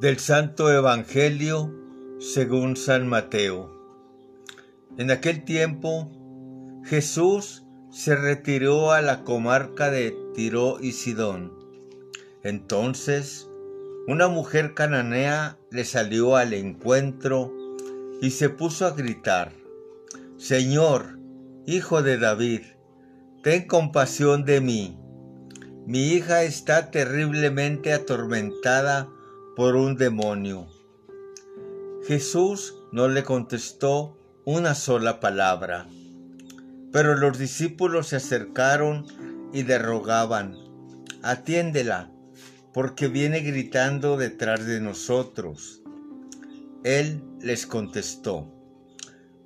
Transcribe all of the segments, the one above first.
Del Santo Evangelio según San Mateo. En aquel tiempo Jesús se retiró a la comarca de Tiro y Sidón. Entonces una mujer cananea le salió al encuentro y se puso a gritar, Señor, hijo de David, ten compasión de mí. Mi hija está terriblemente atormentada por un demonio. Jesús no le contestó una sola palabra, pero los discípulos se acercaron y le rogaban, atiéndela, porque viene gritando detrás de nosotros. Él les contestó,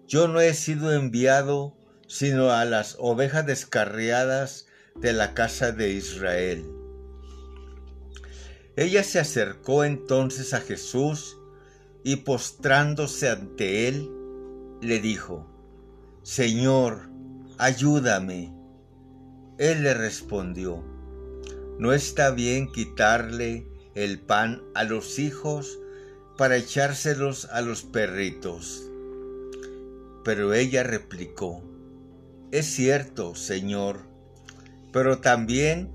yo no he sido enviado sino a las ovejas descarriadas de la casa de Israel. Ella se acercó entonces a Jesús y postrándose ante él, le dijo, Señor, ayúdame. Él le respondió, no está bien quitarle el pan a los hijos para echárselos a los perritos. Pero ella replicó, es cierto, Señor, pero también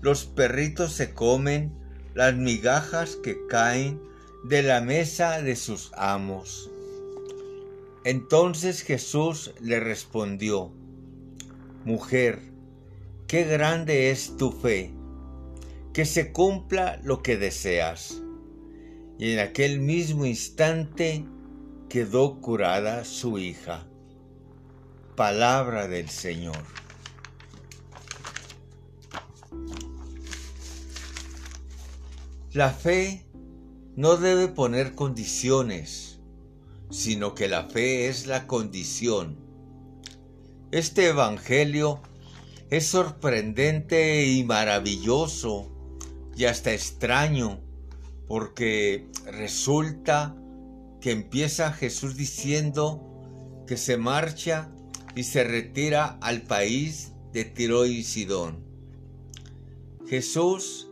los perritos se comen las migajas que caen de la mesa de sus amos. Entonces Jesús le respondió, Mujer, qué grande es tu fe, que se cumpla lo que deseas. Y en aquel mismo instante quedó curada su hija. Palabra del Señor. La fe no debe poner condiciones, sino que la fe es la condición. Este Evangelio es sorprendente y maravilloso y hasta extraño porque resulta que empieza Jesús diciendo que se marcha y se retira al país de Tiro y Sidón. Jesús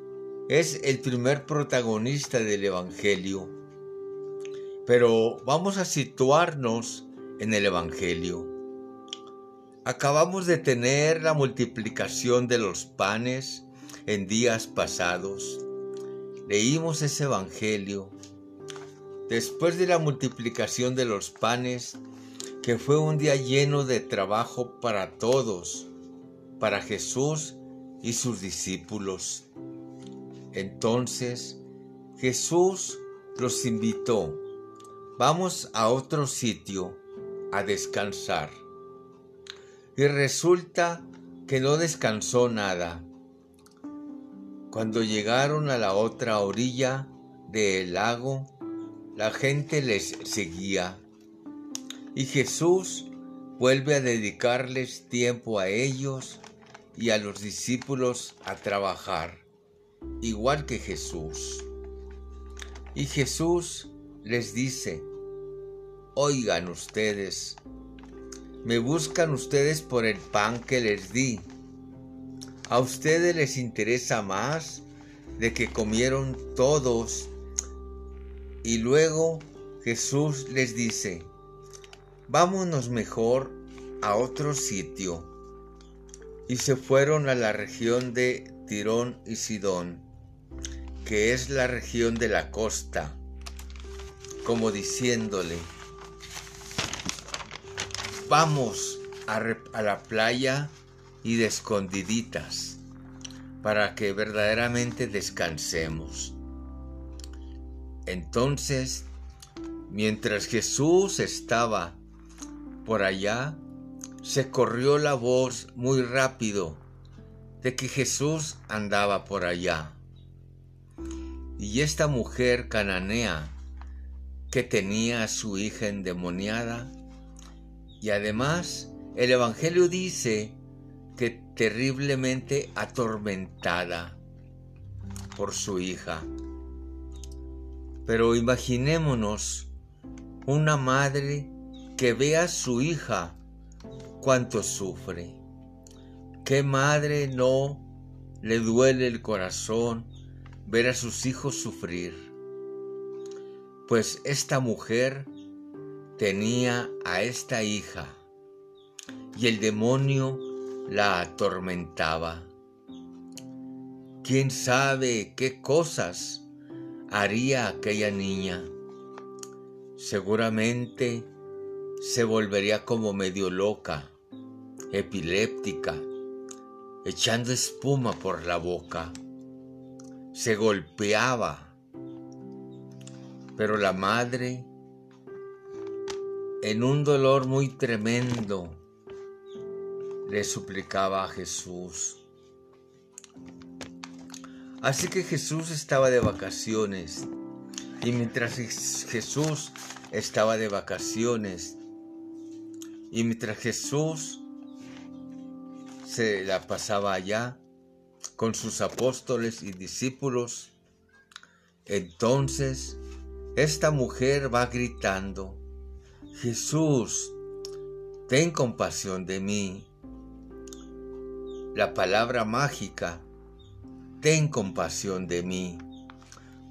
es el primer protagonista del Evangelio. Pero vamos a situarnos en el Evangelio. Acabamos de tener la multiplicación de los panes en días pasados. Leímos ese Evangelio. Después de la multiplicación de los panes, que fue un día lleno de trabajo para todos, para Jesús y sus discípulos. Entonces Jesús los invitó, vamos a otro sitio a descansar. Y resulta que no descansó nada. Cuando llegaron a la otra orilla del lago, la gente les seguía. Y Jesús vuelve a dedicarles tiempo a ellos y a los discípulos a trabajar igual que Jesús. Y Jesús les dice, oigan ustedes, me buscan ustedes por el pan que les di. A ustedes les interesa más de que comieron todos. Y luego Jesús les dice, vámonos mejor a otro sitio. Y se fueron a la región de Tirón y Sidón, que es la región de la costa, como diciéndole, vamos a, la playa y de escondiditas para que verdaderamente descansemos. Entonces, mientras Jesús estaba por allá, se corrió la voz muy rápido de que Jesús andaba por allá. Y esta mujer cananea que tenía a su hija endemoniada, y además el Evangelio dice que terriblemente atormentada por su hija. Pero imaginémonos una madre que ve a su hija cuánto sufre ¿Qué madre no le duele el corazón ver a sus hijos sufrir? pues esta mujer tenía a esta hija y el demonio la atormentaba. ¿Quién sabe qué cosas haría aquella niña? Seguramente se volvería como medio loca, epiléptica, echando espuma por la boca. Se golpeaba. Pero la madre, en un dolor muy tremendo, le suplicaba a Jesús. Así que Jesús estaba de vacaciones y mientras Jesús estaba de vacaciones y mientras Jesús se la pasaba allá con sus apóstoles y discípulos, entonces esta mujer va gritando, Jesús, ten compasión de mí. La palabra mágica, ten compasión de mí.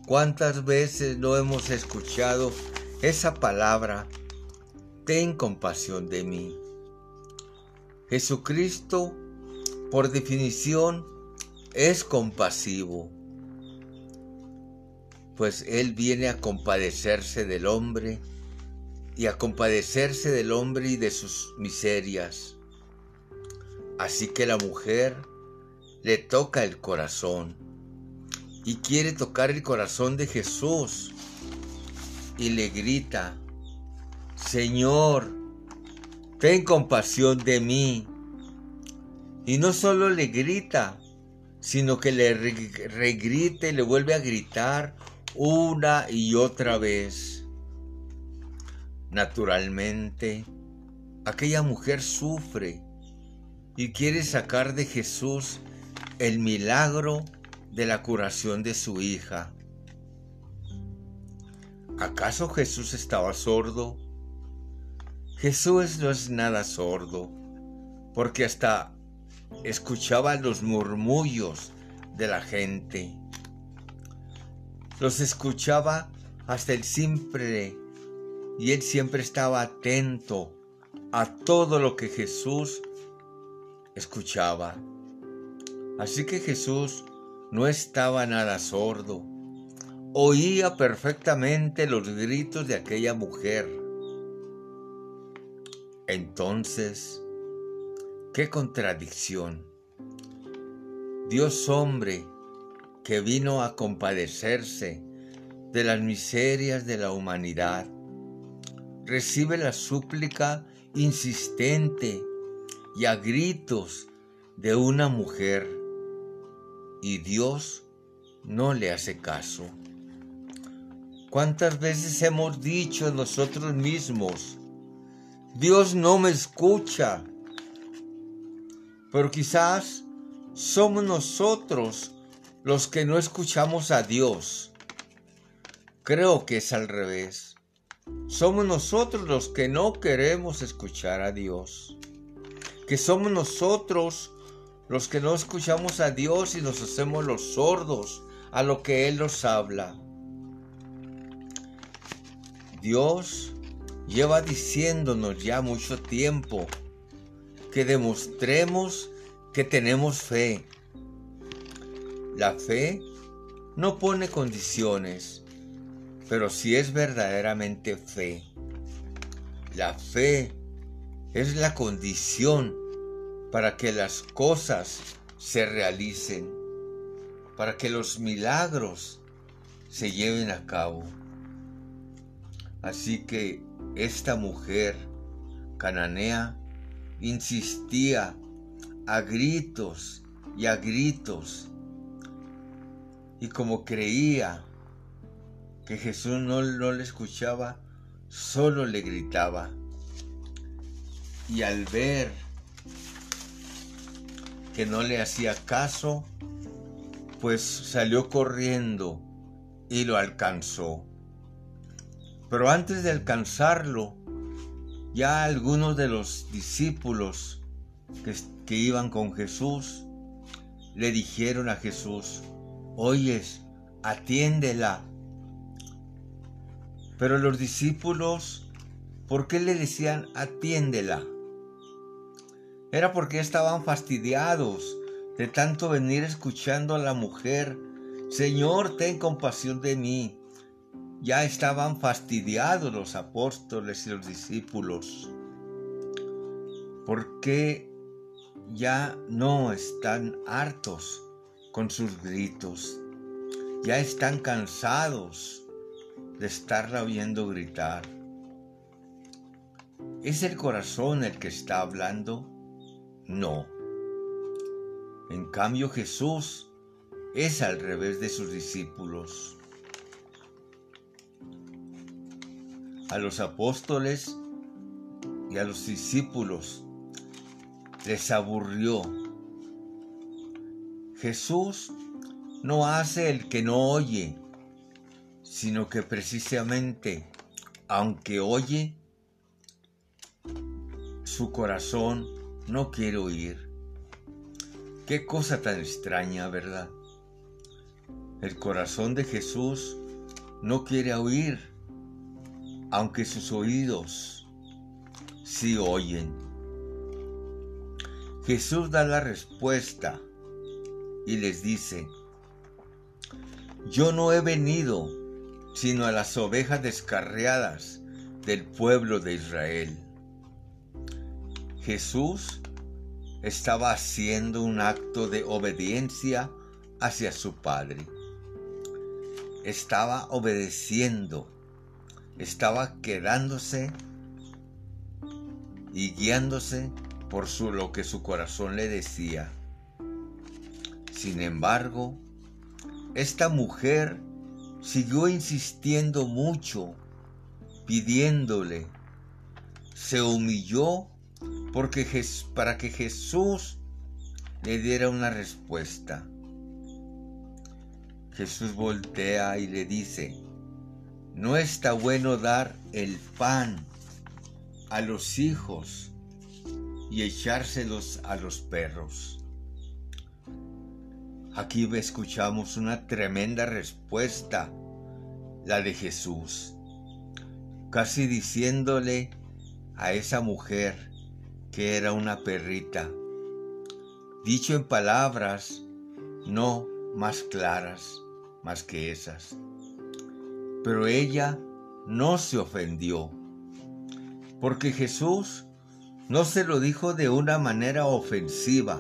¿Cuántas veces no hemos escuchado esa palabra, ten compasión de mí? Jesucristo, por definición, es compasivo, pues Él viene a compadecerse del hombre y a compadecerse del hombre y de sus miserias. Así que la mujer le toca el corazón y quiere tocar el corazón de Jesús y le grita, Señor, ten compasión de mí. Y no solo le grita, sino que le regrita y le vuelve a gritar una y otra vez. Naturalmente, aquella mujer sufre y quiere sacar de Jesús el milagro de la curación de su hija. ¿Acaso Jesús estaba sordo? Jesús no es nada sordo, porque hasta escuchaba los murmullos de la gente. Los escuchaba hasta el simple y él siempre estaba atento a todo lo que Jesús escuchaba. Así que Jesús no estaba nada sordo. Oía perfectamente los gritos de aquella mujer. Entonces, qué contradicción. Dios hombre que vino a compadecerse de las miserias de la humanidad, recibe la súplica insistente y a gritos de una mujer y Dios no le hace caso. ¿Cuántas veces hemos dicho nosotros mismos, Dios no me escucha? Pero quizás somos nosotros los que no escuchamos a Dios. Creo que es al revés. Somos nosotros los que no queremos escuchar a Dios. Que somos nosotros los que no escuchamos a Dios y nos hacemos los sordos a lo que Él nos habla. Dios lleva diciéndonos ya mucho tiempo que demostremos que tenemos fe. La fe no pone condiciones, pero si es verdaderamente fe. La fe es la condición para que las cosas se realicen, para que los milagros se lleven a cabo. Así que esta mujer cananea insistía a gritos y a gritos. Y como creía que Jesús no, le escuchaba, solo le gritaba. Y al ver que no le hacía caso, pues salió corriendo y lo alcanzó. Pero antes de alcanzarlo, ya algunos de los discípulos que, que iban con Jesús le dijeron a Jesús, oyes, atiéndela. Pero los discípulos, ¿por qué le decían atiéndela? Era porque estaban fastidiados de tanto venir escuchando a la mujer, Señor, ten compasión de mí. Ya estaban fastidiados los apóstoles y los discípulos. ¿Por qué ya no están hartos con sus gritos? Ya están cansados de estarla oyendo gritar. ¿Es el corazón el que está hablando? No. En cambio Jesús es al revés de sus discípulos. A los apóstoles y a los discípulos les aburrió. Jesús no hace el que no oye, sino que precisamente, aunque oye, su corazón no quiero oír. Qué cosa tan extraña, ¿verdad? El corazón de Jesús no quiere oír, aunque sus oídos sí oyen. Jesús da la respuesta y les dice, yo no he venido sino a las ovejas descarriadas del pueblo de Israel. Jesús estaba haciendo un acto de obediencia hacia su Padre. Estaba obedeciendo, estaba quedándose y guiándose por su, lo que su corazón le decía. Sin embargo, esta mujer siguió insistiendo mucho, pidiéndole, se humilló porque para que Jesús le diera una respuesta. Jesús voltea y le dice, no está bueno dar el pan a los hijos y echárselos a los perros. Aquí escuchamos una tremenda respuesta, la de Jesús, casi diciéndole a esa mujer, que era una perrita. Dicho en palabras no más claras más que esas. Pero ella no se ofendió, porque Jesús no se lo dijo de una manera ofensiva.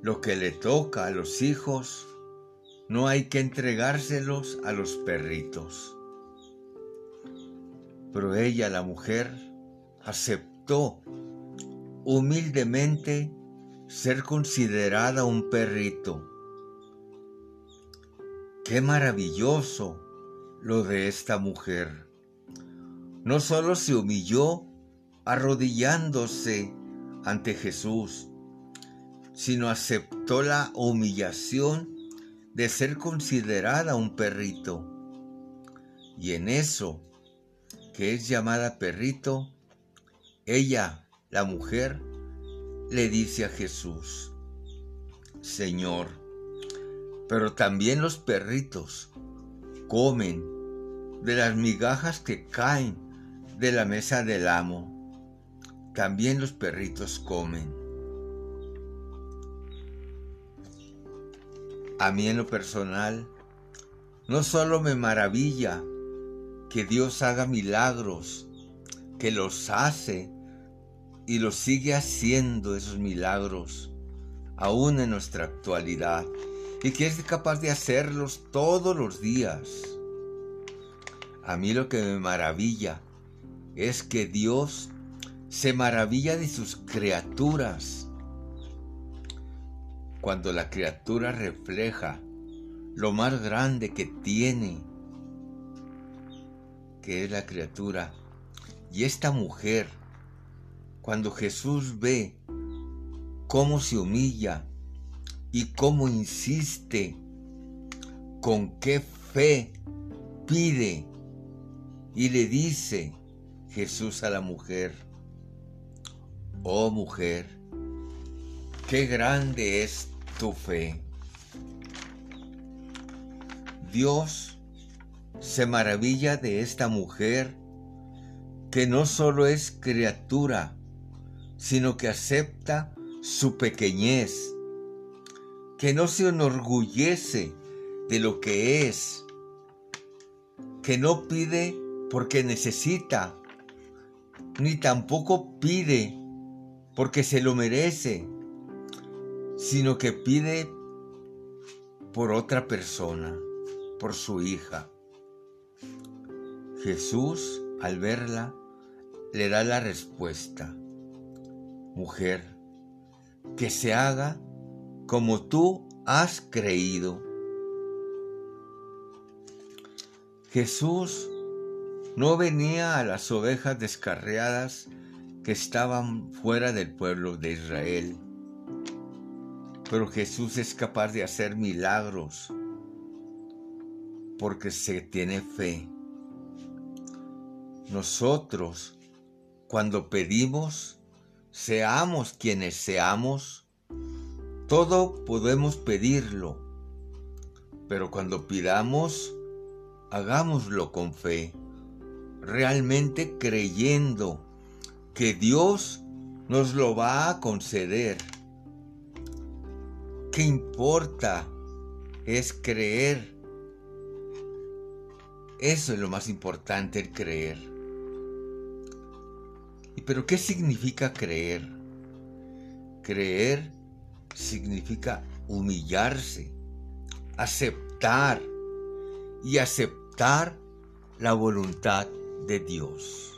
Lo que le toca a los hijos, no hay que entregárselos a los perritos. Pero ella, la mujer, aceptó humildemente ser considerada un perrito. Qué maravilloso lo de esta mujer. No solo se humilló arrodillándose ante Jesús, sino aceptó la humillación de ser considerada un perrito. Y en eso, que es llamada perrito, ella, la mujer, le dice a Jesús, Señor, pero también los perritos comen de las migajas que caen de la mesa del amo. También los perritos comen. A mí en lo personal, no solo me maravilla que Dios haga milagros, que los hace y lo sigue haciendo esos milagros, aún en nuestra actualidad, y que es capaz de hacerlos todos los días. A mí lo que me maravilla es que Dios se maravilla de sus criaturas. Cuando la criatura refleja lo más grande que tiene, que es la criatura, y esta mujer cuando Jesús ve cómo se humilla y cómo insiste, con qué fe pide y le dice Jesús a la mujer, oh mujer, qué grande es tu fe. Dios se maravilla de esta mujer que no solo es criatura, sino que acepta su pequeñez, que no se enorgullece de lo que es, que no pide porque necesita, ni tampoco pide porque se lo merece, sino que pide por otra persona, por su hija. Jesús, al verla, le da la respuesta. Mujer, que se haga como tú has creído. Jesús no venía a las ovejas descarriadas que estaban fuera del pueblo de Israel. Pero Jesús es capaz de hacer milagros porque se tiene fe. Nosotros, cuando pedimos, seamos quienes seamos, todo podemos pedirlo, pero cuando pidamos, hagámoslo con fe, realmente creyendo que Dios nos lo va a conceder. ¿Qué importa? Es creer. Eso es lo más importante, el creer. ¿Y pero qué significa creer? Creer significa humillarse, aceptar y aceptar la voluntad de Dios.